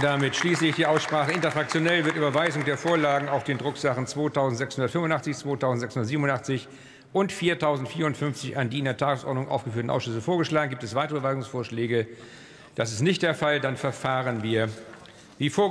Damit schließe ich die Aussprache. Interfraktionell wird Überweisung der Vorlagen auf den Drucksachen 2685, 2687 und 4054 an die in der Tagesordnung aufgeführten Ausschüsse vorgeschlagen. Gibt es weitere Überweisungsvorschläge? Das ist nicht der Fall. Dann verfahren wir wie vorgeschlagen.